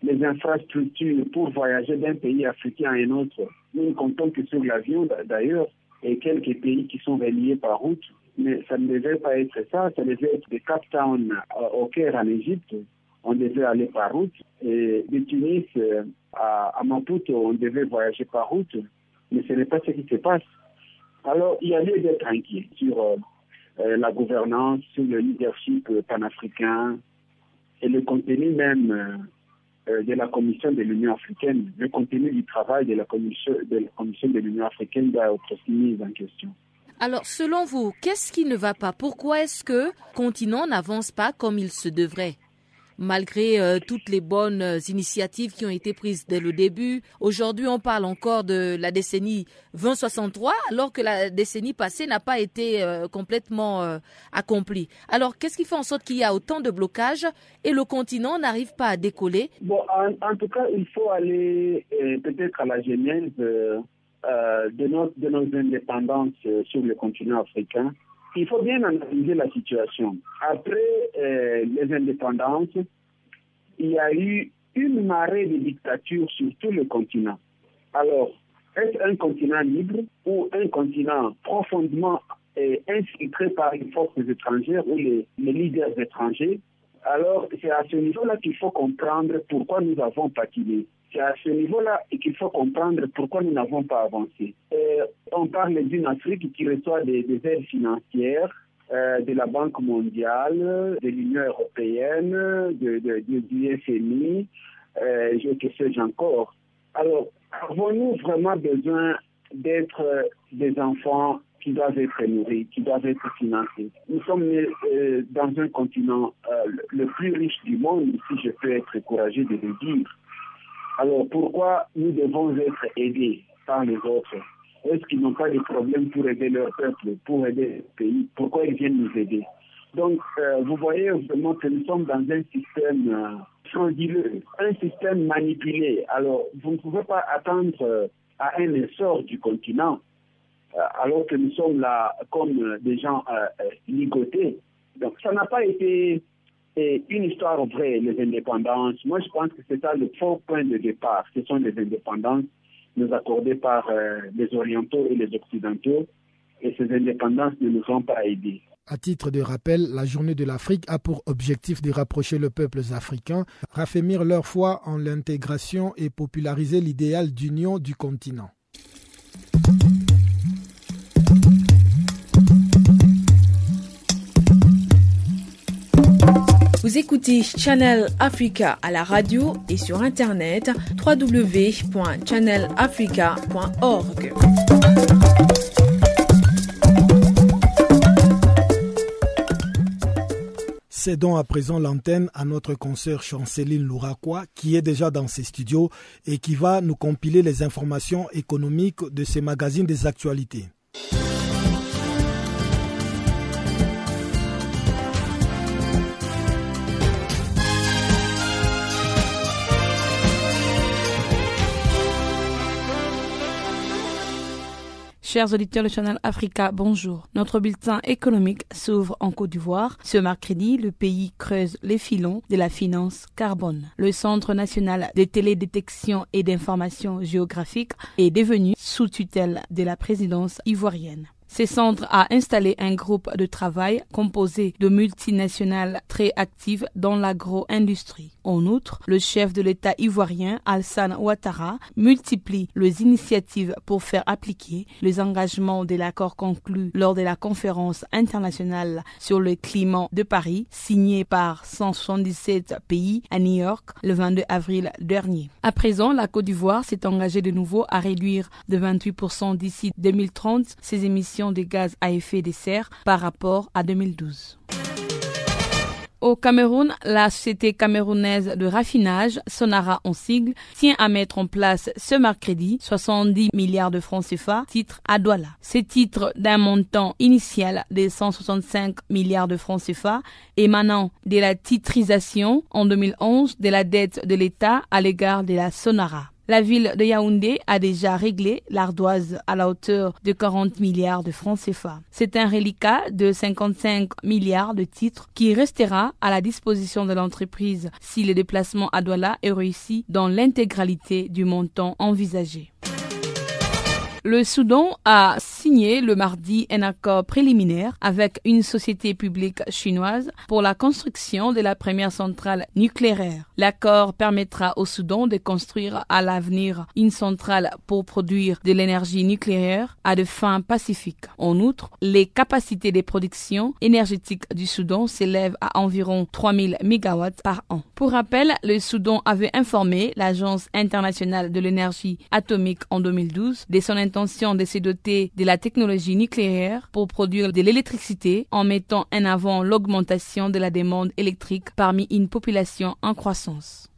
Les infrastructures pour voyager d'un pays africain à un autre? Nous ne comptons que sur l'avion d'ailleurs et quelques pays qui sont reliés par route. Mais ça ne devait pas être ça, ça devait être de Cape Town au Caire en Égypte, on devait aller par route. Et de Tunis à, à Maputo, on devait voyager par route. Mais ce n'est pas ce qui se passe. Alors, il y a lieu d'être inquiet sur euh, la gouvernance, sur le leadership panafricain et le contenu même euh, de la Commission de l'Union africaine, le contenu du travail de la Commission de, la commission de l'Union africaine doit être mis en question. Alors, selon vous, qu'est-ce qui ne va pas? Pourquoi est-ce que le continent n'avance pas comme il se devrait? Malgré euh, toutes les bonnes euh, initiatives qui ont été prises dès le début. Aujourd'hui, on parle encore de la décennie 2063, alors que la décennie passée n'a pas été euh, complètement accomplie. Alors, qu'est-ce qui fait en sorte qu'il y a autant de blocages et le continent n'arrive pas à décoller? Bon, en, tout cas, il faut aller peut-être à la genèse de nos indépendances sur le continent africain il faut bien analyser la situation. Après euh, les indépendances, il y a eu une marée de dictatures sur tout le continent. Alors, est-ce un continent libre ou un continent profondément euh, infiltré par les forces étrangères ou les, les leaders étrangers? Alors, c'est à ce niveau-là qu'il faut comprendre pourquoi nous avons patiné. C'est à ce niveau-là qu'il faut comprendre pourquoi nous n'avons pas avancé. Euh, on parle d'une Afrique qui reçoit des, des aides financières euh, de la Banque mondiale, de l'Union européenne, de, du FMI, euh, je que sais-je encore. Alors, avons-nous vraiment besoin d'être des enfants qui doivent être nourris, qui doivent être financés? Nous sommes euh, dans un continent euh, le plus riche du monde, si je peux être courageux de le dire. Alors pourquoi nous devons être aidés par les autres? Est-ce qu'ils n'ont pas de problème pour aider leur peuple, pour aider le pays? Pourquoi ils viennent nous aider? Donc, euh, vous voyez vraiment que nous sommes dans un système euh, frauduleux, un système manipulé. Alors, vous ne pouvez pas attendre à un essor du continent alors que nous sommes là comme des gens ligotés. Donc, ça n'a pas été une histoire vraie, les indépendances. Moi, je pense que c'est ça le faux point de départ. Ce sont les indépendances nous accordées par les Orientaux et les Occidentaux. Et ces indépendances ne nous ont pas aidés. À titre de rappel, la journée de l'Afrique a pour objectif de rapprocher les peuples africains, raffermir leur foi en l'intégration et populariser l'idéal d'union du continent. Vous écoutez Channel Africa à la radio et sur internet www.channelafrica.org. Cédons à présent l'antenne à notre consoeur Chanceline Louraquois qui est déjà dans ses studios et qui va nous compiler les informations économiques de ces magazines des actualités. Chers auditeurs de Channel Africa, bonjour. Notre bulletin économique s'ouvre en Côte d'Ivoire. Ce mercredi, le pays creuse les filons de la finance carbone. Le Centre national de télédétection et d'information géographique est devenu sous tutelle de la présidence ivoirienne. Ce centre a installé un groupe de travail composé de multinationales très actives dans l'agro-industrie. En outre, le chef de l'État ivoirien, Alsan Ouattara, multiplie les initiatives pour faire appliquer les engagements de l'accord conclu lors de la conférence internationale sur le climat de Paris, signé par 177 pays à New York le 22 avril dernier. À présent, la Côte d'Ivoire s'est engagée de nouveau à réduire de 28% d'ici 2030 ses émissions de gaz à effet de serre par rapport à 2012. Au Cameroun, la société camerounaise de raffinage, Sonara en sigle, tient à mettre en place ce mercredi 70 milliards de francs CFA, titre à Douala. Ces titres d'un montant initial de 165 milliards de francs CFA émanant de la titrisation en 2011 de la dette de l'État à l'égard de la Sonara. La ville de Yaoundé a déjà réglé l'ardoise à la hauteur de 40 milliards de francs CFA. C'est un reliquat de 55 milliards de titres qui restera à la disposition de l'entreprise si le déplacement à Douala est réussi dans l'intégralité du montant envisagé. Le Soudan a signé le mardi un accord préliminaire avec une société publique chinoise pour la construction de la première centrale nucléaire. L'accord permettra au Soudan de construire à l'avenir une centrale pour produire de l'énergie nucléaire à de fins pacifiques. En outre, les capacités de production énergétique du Soudan s'élèvent à environ 3000 MW par an. Pour rappel, le Soudan avait informé l'Agence internationale de l'énergie atomique en 2012 de son intention de se doter de la technologie nucléaire pour produire de l'électricité en mettant en avant l'augmentation de la demande électrique parmi une population en croissance.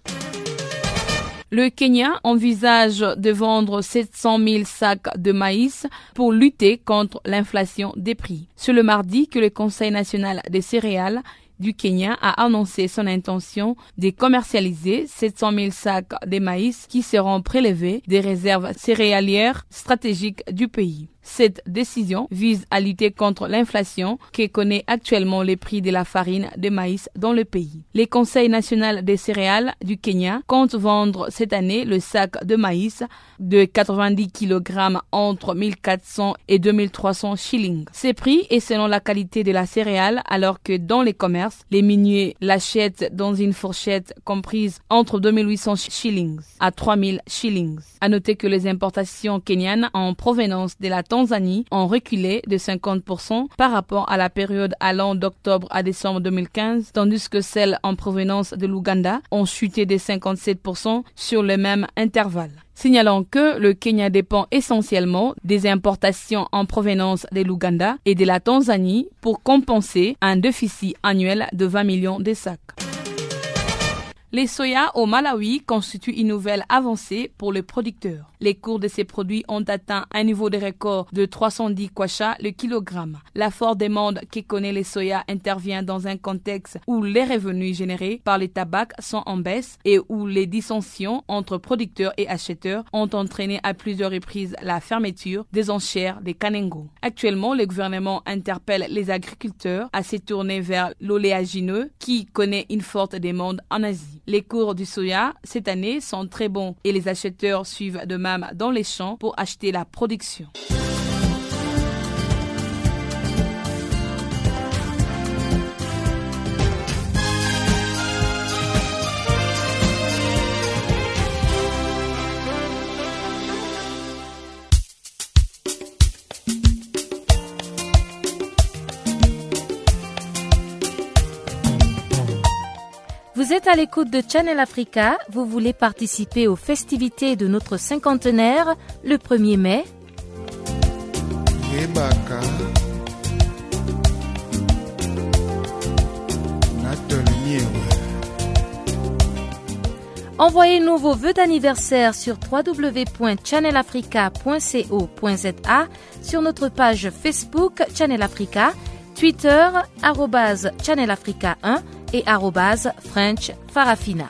Le Kenya envisage de vendre 700 000 sacs de maïs pour lutter contre l'inflation des prix. C'est le mardi que le Conseil national des céréales du Kenya a annoncé son intention de commercialiser 700 000 sacs de maïs qui seront prélevés des réserves céréalières stratégiques du pays. Cette décision vise à lutter contre l'inflation qui connaît actuellement les prix de la farine de maïs dans le pays. Les conseils national des céréales du Kenya comptent vendre cette année le sac de maïs de 90 kg entre 1400 et 2300 shillings. Ces prix est selon la qualité de la céréale alors que dans les commerces, les miniers l'achètent dans une fourchette comprise entre 2800 shillings à 3000 shillings. À noter que les importations kenyanes en provenance de la Tanzanie ont reculé de 50% par rapport à la période allant d'octobre à décembre 2015, tandis que celles en provenance de l'Ouganda ont chuté de 57% sur le même intervalle. Signalons que le Kenya dépend essentiellement des importations en provenance de l'Ouganda et de la Tanzanie pour compenser un déficit annuel de 20 millions de sacs. Les soya au Malawi constituent une nouvelle avancée pour les producteurs. Les cours de ces produits ont atteint un niveau de record de 310 kwacha le kilogramme. La forte demande qui connaît les soya intervient dans un contexte où les revenus générés par les tabacs sont en baisse et où les dissensions entre producteurs et acheteurs ont entraîné à plusieurs reprises la fermeture des enchères des Kanengo. Actuellement, le gouvernement interpelle les agriculteurs à se tourner vers l'oléagineux qui connaît une forte demande en Asie. Les cours du soya cette année sont très bons et les acheteurs suivent de dans les champs pour acheter la production. Êtes à l'écoute de Channel Africa, vous voulez participer aux festivités de notre cinquantenaire le 1er mai. Envoyez-nous vos vœux d'anniversaire sur www.channelafrica.co.za sur notre page Facebook Channel Africa, Twitter, Channel Africa 1 et French Farafina.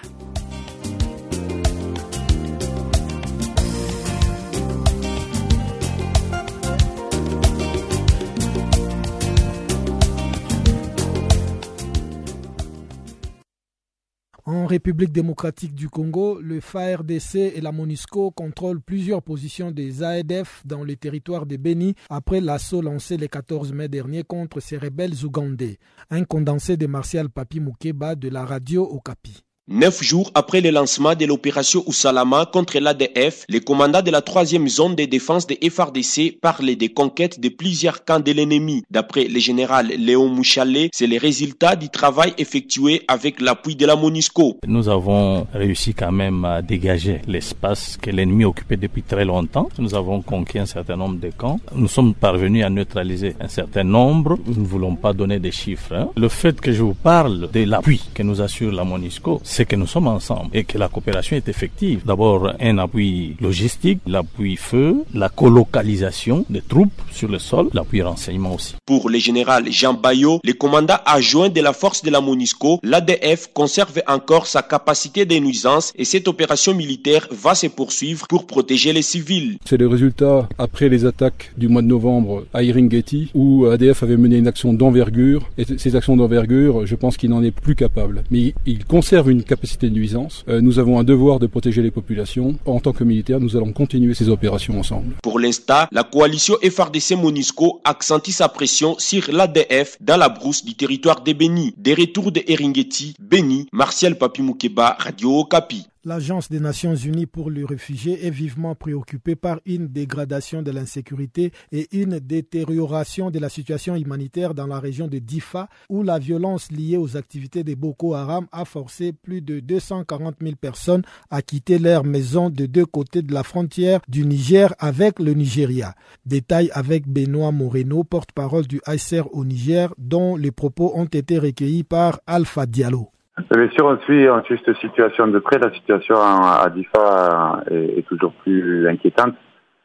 En République démocratique du Congo, le FARDC et la MONUSCO contrôlent plusieurs positions des AEDF dans le territoire de Beni après l'assaut lancé le 14 mai dernier contre ces rebelles ougandais. Un condensé de Martial Papi Moukeba de la radio Okapi. Neuf jours après le lancement de l'opération Ousalama contre l'ADF, le commandant de la troisième zone de défense des FRDC parle des conquêtes de plusieurs camps de l'ennemi. D'après le général Léon Mouchalet, c'est le résultat du travail effectué avec l'appui de la MONUSCO. Nous avons réussi quand même à dégager l'espace que l'ennemi occupait depuis très longtemps. Nous avons conquis un certain nombre de camps. Nous sommes parvenus à neutraliser un certain nombre. Nous ne voulons pas donner des chiffres. Hein. Le fait que je vous parle de l'appui que nous assure la MONUSCO, c'est que nous sommes ensemble et que la coopération est effective. D'abord, un appui logistique, l'appui feu, la colocalisation des troupes sur le sol, l'appui renseignement aussi. Pour le général Jean Bayot, le commandant adjoint de la force de la MONUSCO, l'ADF conserve encore sa capacité de nuisance et cette opération militaire va se poursuivre pour protéger les civils. C'est le résultat après les attaques du mois de novembre à Iringeti où ADF avait mené une action d'envergure et ces actions d'envergure, je pense qu'il n'en est plus capable. Mais il conserve une capacité de nuisance. Euh, nous avons un devoir de protéger les populations. En tant que militaires, nous allons continuer ces opérations ensemble. Pour l'instant, la coalition FRDC Monisco accentue sa pression sur l'ADF dans la brousse du territoire des Béni. Des retours de Eringeti, Béni, Martial Papimoukeba, Radio Okapi. L'Agence des Nations Unies pour les réfugiés est vivement préoccupée par une dégradation de l'insécurité et une détérioration de la situation humanitaire dans la région de Difa, où la violence liée aux activités de Boko Haram a forcé plus de 240 000 personnes à quitter leur maison de deux côtés de la frontière du Niger avec le Nigeria. Détail avec Benoît Moreno, porte-parole du ICR au Niger, dont les propos ont été recueillis par Alpha Diallo. Bien sûr, on suit, on cette situation de près. La situation à Difa est, toujours plus inquiétante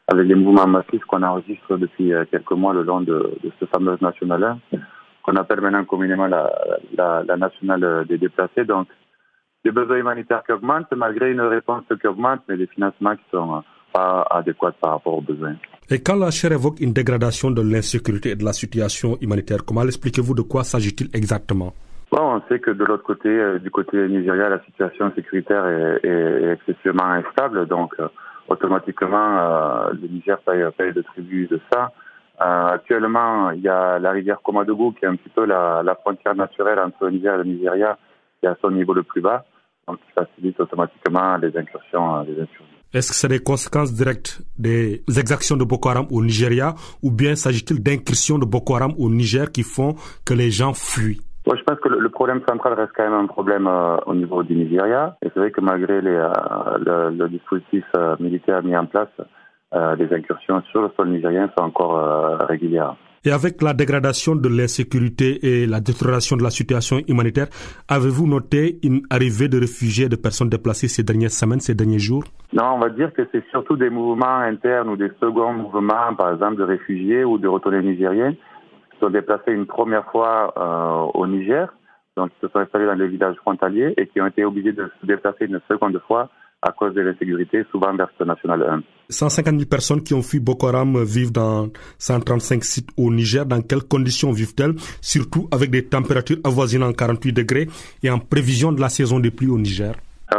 avec les mouvements massifs qu'on enregistre depuis euh, quelques mois le long de, ce fameux national 1, qu'on appelle maintenant communément la, la, nationale des déplacés. Donc, des besoins humanitaires qui augmentent, malgré une réponse qui augmente, mais des financements qui sont pas adéquats par rapport aux besoins. Et quand la chaire évoque une dégradation de l'insécurité et de la situation humanitaire, comment expliquez-vous de quoi s'agit-il exactement? Bon, on sait que de l'autre côté, euh, du côté Nigeria, la situation sécuritaire est, est excessivement instable, donc euh, automatiquement, euh, le Niger paye, paye de tribut de ça. actuellement, il y a la rivière Komadougou qui est un petit peu la, la, frontière naturelle entre le Niger et le Nigeria, qui est à son niveau le plus bas, donc qui facilite automatiquement les incursions. Les incursions. Est-ce que c'est des conséquences directes des exactions de Boko Haram au Nigeria ou bien s'agit-il d'incursions de Boko Haram au Niger qui font que les gens fuient? Moi, je pense que le, problème central reste quand même un problème euh, au niveau du Nigeria. Et c'est vrai que malgré les, euh, le, le, dispositif euh, militaire mis en place, les incursions sur le sol nigérien sont encore régulières. Et avec la dégradation de l'insécurité et la détérioration de la situation humanitaire, avez-vous noté une arrivée de réfugiés, de personnes déplacées ces dernières semaines, ces derniers jours? Non, on va dire que c'est surtout des mouvements internes ou des seconds mouvements, par exemple de réfugiés ou de retournés nigériens, sont déplacés une première fois euh, au Niger, donc qui se sont installés dans les villages frontaliers et qui ont été obligés de se déplacer une seconde fois à cause de l'insécurité, souvent vers ce national 1. 150 000 personnes qui ont fui Boko Haram vivent dans 135 sites au Niger. Dans quelles conditions vivent-elles? Surtout avec des températures avoisinant 48 degrés et en prévision de la saison des pluies au Niger.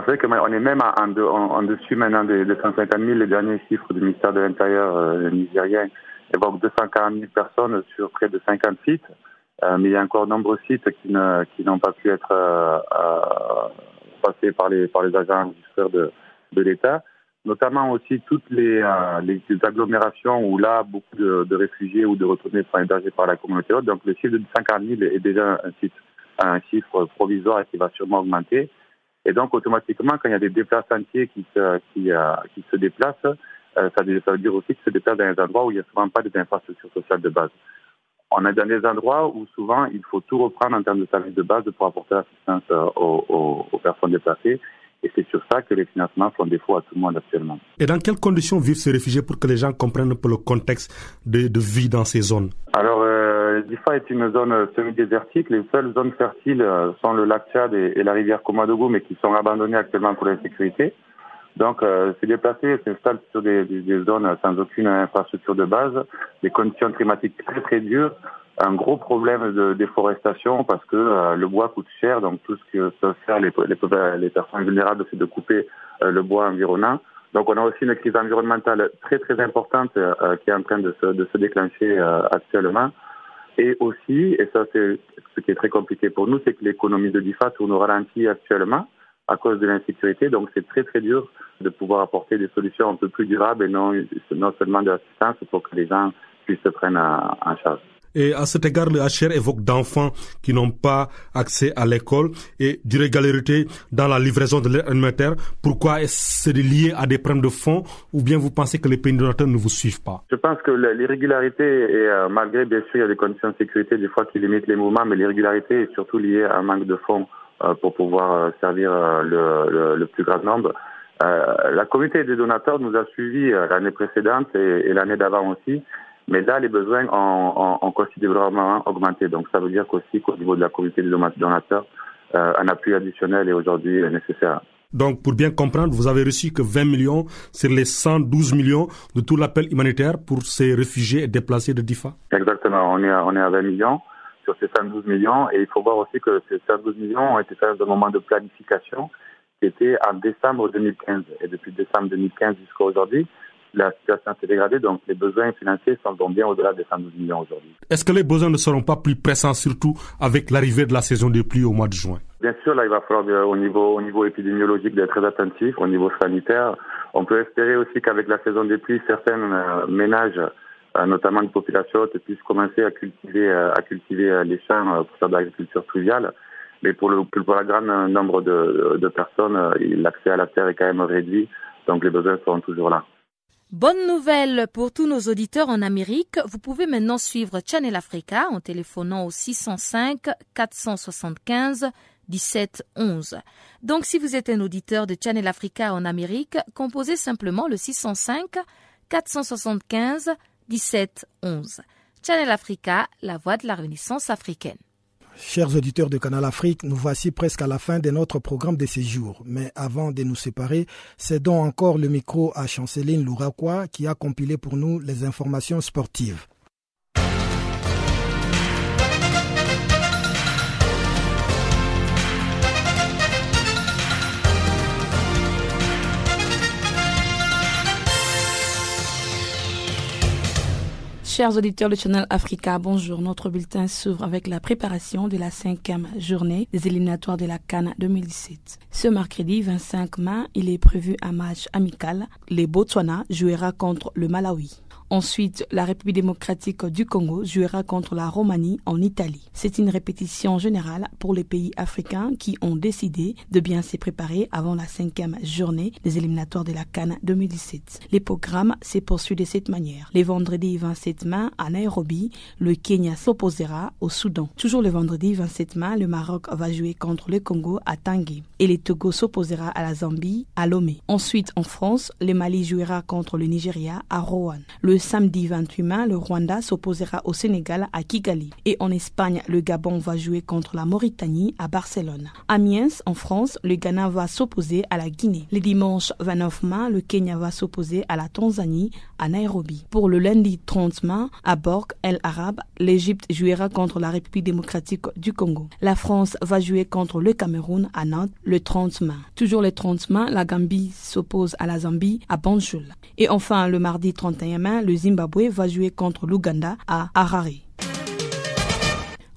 C'est que on est même en, en, dessus maintenant de, 150 000. Les derniers chiffres du ministère de l'Intérieur euh, nigérien évoquent 240 000 personnes sur près de 50 sites. Euh, mais il y a encore nombreux sites qui n'ont qui pas pu être euh, euh passés par les, par les agents de, de l'État, notamment aussi toutes les, euh, les, agglomérations où là, beaucoup de, de, réfugiés ou de retournés sont hébergés par la communauté. Donc le chiffre de 50 000 est déjà un, chiffre, un chiffre provisoire qui va sûrement augmenter. Et donc automatiquement, quand il y a des déplacements qui se, qui, euh, qui se déplacent, ça, ça, veut dire aussi qu'ils se déplacent dans des endroits où il n'y a souvent pas des infrastructures sociales de base on est dans des endroits où souvent il faut tout reprendre en termes de services de base pour apporter l'assistance euh, aux, personnes déplacées. Et c'est sur ça que les financements font défaut à tout le monde actuellement. Et dans quelles conditions vivent ces réfugiés pour que les gens comprennent un peu le contexte de, vie dans ces zones? Alors, euh, Difa est une zone semi-désertique. Les seules zones fertiles euh, sont le lac Tchad et, la rivière Komadougou, mais qui sont abandonnées actuellement pour l'insécurité. Donc, euh, se déplacer, s'installe sur des, des, zones sans aucune infrastructure de base, des conditions climatiques très très dures, un gros problème de déforestation parce que euh, le bois coûte cher, donc tout ce que peuvent faire les, les, les personnes vulnérables, c'est de couper euh, le bois environnant. Donc, on a aussi une crise environnementale très très importante euh, qui est en train de se, de se déclencher actuellement. Et aussi, et ça c'est ce qui est très compliqué pour nous, c'est que l'économie de DIFA tourne au ralenti actuellement à cause de l'insécurité. Donc c'est très très dur de pouvoir apporter des solutions un peu plus durables et non, non seulement de l'assistance pour que les gens puissent se prendre en charge. Et à cet égard, le HR évoque d'enfants qui n'ont pas accès à l'école et d'irrégularité dans la livraison de l'aide alimentaire. Pourquoi est-ce lié à des problèmes de fonds ou bien vous pensez que les pays donateurs ne vous suivent pas? Je pense que l'irrégularité est, euh, malgré bien sûr il y a des conditions de sécurité des fois qui limitent les mouvements, mais l'irrégularité est surtout liée à un manque de fonds. Euh, pour pouvoir euh, servir euh, le, le, plus grand nombre. la communauté des donateurs nous a suivis l'année précédente et, l'année d'avant aussi. Mais là, les besoins ont, ont, considérablement augmenté. Donc, ça veut dire qu'aussi qu'au niveau de la communauté des donateurs, un appui additionnel est aujourd'hui nécessaire. Donc, pour bien comprendre, vous avez reçu que 20 millions sur les 112 millions de tout l'appel humanitaire pour ces réfugiés et déplacés de DIFA? Exactement, on est à, on est à 20 millions sur ces 112 millions. Et il faut voir aussi que ces 112 millions ont été faits dans un moment de planification qui était en décembre 2015. Et depuis décembre 2015 jusqu'à aujourd'hui, la situation s'est dégradée, donc les besoins financiers sont donc bien au-delà des 112 millions aujourd'hui. Est-ce que les besoins ne seront pas plus pressants, surtout avec l'arrivée de la saison des pluies au mois de juin? Bien sûr, là, il va falloir euh, au niveau, au niveau épidémiologique d'être très attentif, au niveau sanitaire. On peut espérer aussi qu'avec la saison des pluies, certains euh, ménages notamment une population haute, puisse commencer à cultiver, euh, à cultiver euh, les champs pour faire de l'agriculture pluviale. Mais pour le, pour grand nombre de, personnes, l'accès à la terre est quand même réduit, donc les besoins seront toujours là. Bonne nouvelle pour tous nos auditeurs en Amérique. Vous pouvez maintenant suivre Channel Africa en téléphonant au 605 475 17 11. Donc si vous êtes un auditeur de Channel Africa en Amérique, composez simplement le 605 475 17-11. Channel Africa, la voix de la Renaissance africaine. Chers auditeurs de Canal Afrique, nous voici presque à la fin de notre programme de séjour. Mais avant de nous séparer, cédons encore le micro à Chanceline Louraquois qui a compilé pour nous les informations sportives. Chers auditeurs de Channel Africa, bonjour. Notre bulletin s'ouvre avec la préparation de la cinquième journée des éliminatoires de la Cannes 2017. Ce mercredi 25 mai, il est prévu un match amical. Les Botswana jouera contre le Malawi. Ensuite, la République démocratique du Congo jouera contre la Roumanie en Italie. C'est une répétition générale pour les pays africains qui ont décidé de bien s'y préparer avant la cinquième journée des éliminatoires de la Cannes 2017. Les programmes se poursuivent de cette manière. Les vendredis 27 mai à Nairobi, le Kenya s'opposera au Soudan. Toujours le vendredi 27 mai, le Maroc va jouer contre le Congo à Tanguy et le Togo s'opposera à la Zambie à Lomé. Ensuite, en France, le Mali jouera contre le Nigeria à Rouen. Samedi 28 mai, le Rwanda s'opposera au Sénégal à Kigali. Et en Espagne, le Gabon va jouer contre la Mauritanie à Barcelone. À Miens, en France, le Ghana va s'opposer à la Guinée. Le dimanche 29 mai, le Kenya va s'opposer à la Tanzanie Nairobi. Pour le lundi 30 mai, à Borg, El Arab, l'Égypte jouera contre la République démocratique du Congo. La France va jouer contre le Cameroun à Nantes le 30 mai. Toujours le 30 mai, la Gambie s'oppose à la Zambie à Banjul. Et enfin, le mardi 31 mai, le Zimbabwe va jouer contre l'Ouganda à Harare.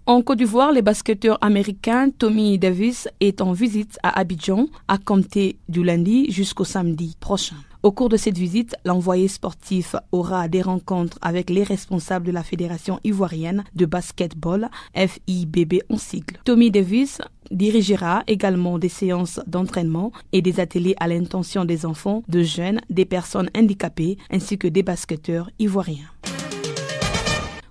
En Côte d'Ivoire, le basketteur américain Tommy Davis est en visite à Abidjan à compter du lundi jusqu'au samedi prochain. Au cours de cette visite, l'envoyé sportif aura des rencontres avec les responsables de la Fédération ivoirienne de basketball, FIBB en sigle. Tommy Davis dirigera également des séances d'entraînement et des ateliers à l'intention des enfants, de jeunes, des personnes handicapées ainsi que des basketteurs ivoiriens.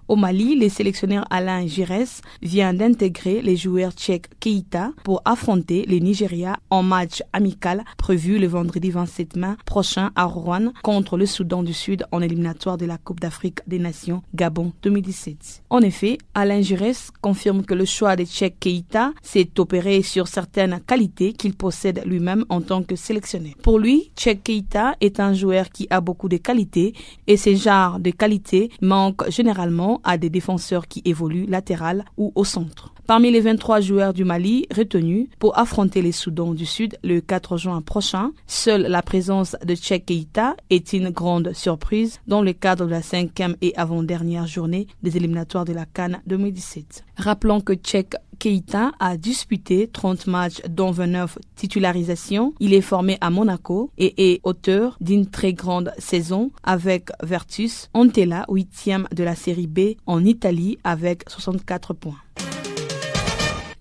Au Mali, le sélectionneur Alain Giresse vient d'intégrer les joueurs tchèques Keita pour affronter le Nigeria en match amical prévu le vendredi 27 mai prochain à Rouen contre le Soudan du Sud en éliminatoire de la Coupe d'Afrique des Nations Gabon 2017. En effet, Alain Giresse confirme que le choix de tchèques Keita s'est opéré sur certaines qualités qu'il possède lui-même en tant que sélectionneur. Pour lui, Tchèque Keita est un joueur qui a beaucoup de qualités et ces genres de qualités manquent généralement à des défenseurs qui évoluent latéral ou au centre. Parmi les 23 joueurs du Mali retenus pour affronter les Soudans du Sud le 4 juin prochain, seule la présence de Tchèque Keita est une grande surprise dans le cadre de la cinquième et avant-dernière journée des éliminatoires de la Cannes 2017. Rappelons que Tchèque Keita a disputé 30 matchs dont 29 titularisations. Il est formé à Monaco et est auteur d'une très grande saison avec Vertus Antella, huitième de la série B en Italie avec 64 points.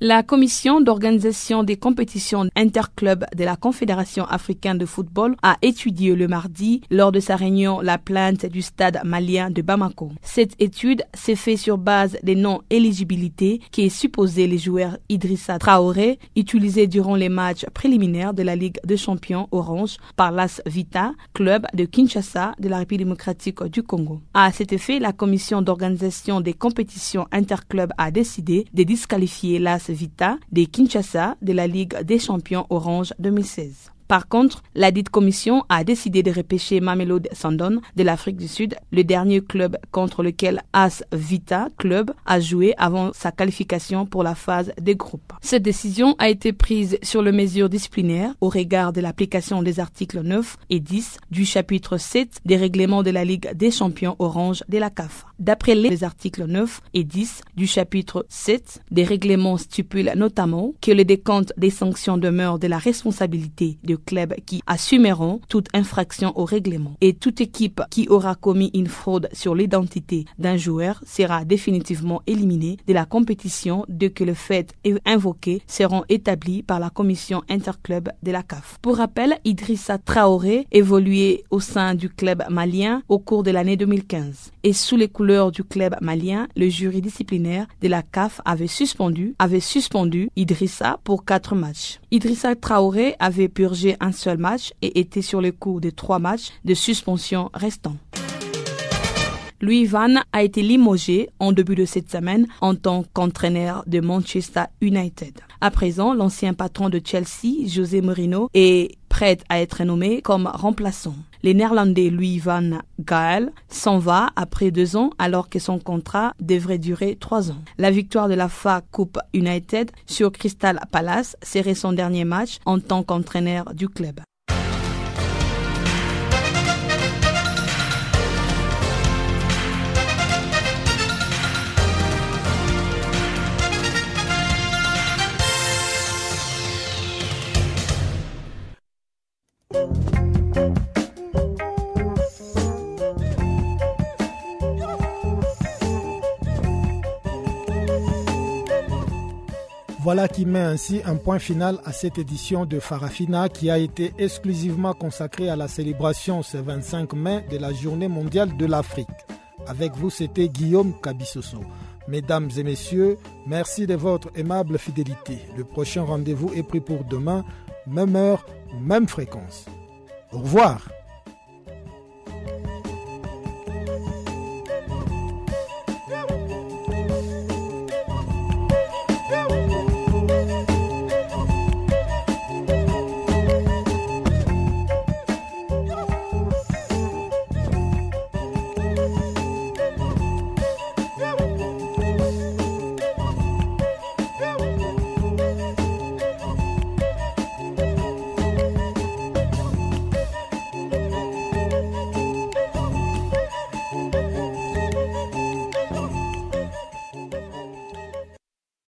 La commission d'organisation des compétitions interclubs de la Confédération africaine de football a étudié le mardi, lors de sa réunion, la plainte du stade malien de Bamako. Cette étude s'est faite sur base des non-éligibilités qui est supposé les joueurs Idrissa Traoré utilisés durant les matchs préliminaires de la Ligue des champions Orange par l'AS Vita, club de Kinshasa de la République démocratique du Congo. À cet effet, la commission d'organisation des compétitions interclubs a décidé de disqualifier l'AS Vita de Kinshasa de la Ligue des champions Orange 2016. Par contre, la dite commission a décidé de repêcher Mamelodi Sandon de l'Afrique du Sud, le dernier club contre lequel As Vita Club a joué avant sa qualification pour la phase des groupes. Cette décision a été prise sur le mesure disciplinaire au regard de l'application des articles 9 et 10 du chapitre 7 des règlements de la Ligue des champions orange de la CAF. D'après les articles 9 et 10 du chapitre 7 des règlements stipulent notamment que le décompte des sanctions demeure de la responsabilité de clubs qui assumeront toute infraction au règlement. Et toute équipe qui aura commis une fraude sur l'identité d'un joueur sera définitivement éliminée de la compétition dès que le fait invoqué seront établis par la commission interclub de la CAF. Pour rappel, Idrissa Traoré évoluait au sein du club malien au cours de l'année 2015. Et sous les couleurs du club malien, le jury disciplinaire de la CAF avait suspendu, avait suspendu Idrissa pour quatre matchs. Idrissa Traoré avait purgé un seul match et était sur le coup de trois matchs de suspension restants. Louis Van a été limogé en début de cette semaine en tant qu'entraîneur de Manchester United. À présent, l'ancien patron de Chelsea, José Mourinho, est prêt à être nommé comme remplaçant. Le néerlandais Louis van Gaal s'en va après deux ans alors que son contrat devrait durer trois ans. La victoire de la FA Coupe United sur Crystal Palace serait son dernier match en tant qu'entraîneur du club. Voilà qui met ainsi un point final à cette édition de Farafina qui a été exclusivement consacrée à la célébration ce 25 mai de la Journée mondiale de l'Afrique. Avec vous, c'était Guillaume Kabissoso. Mesdames et messieurs, merci de votre aimable fidélité. Le prochain rendez-vous est pris pour demain, même heure, même fréquence. Au revoir.